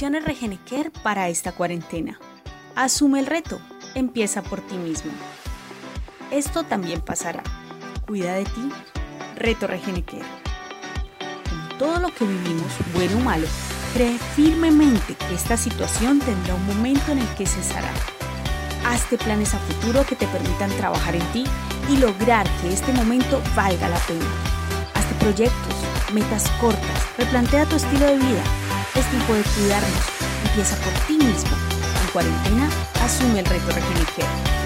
Regenequer para esta cuarentena. Asume el reto. Empieza por ti mismo. Esto también pasará. Cuida de ti. Reto Regenequer. En todo lo que vivimos, bueno o malo, cree firmemente que esta situación tendrá un momento en el que cesará. Hazte planes a futuro que te permitan trabajar en ti y lograr que este momento valga la pena. Hazte proyectos, metas cortas, replantea tu estilo de vida. Es tiempo de cuidarnos. Empieza por ti mismo. En cuarentena, asume el reto Regenequer.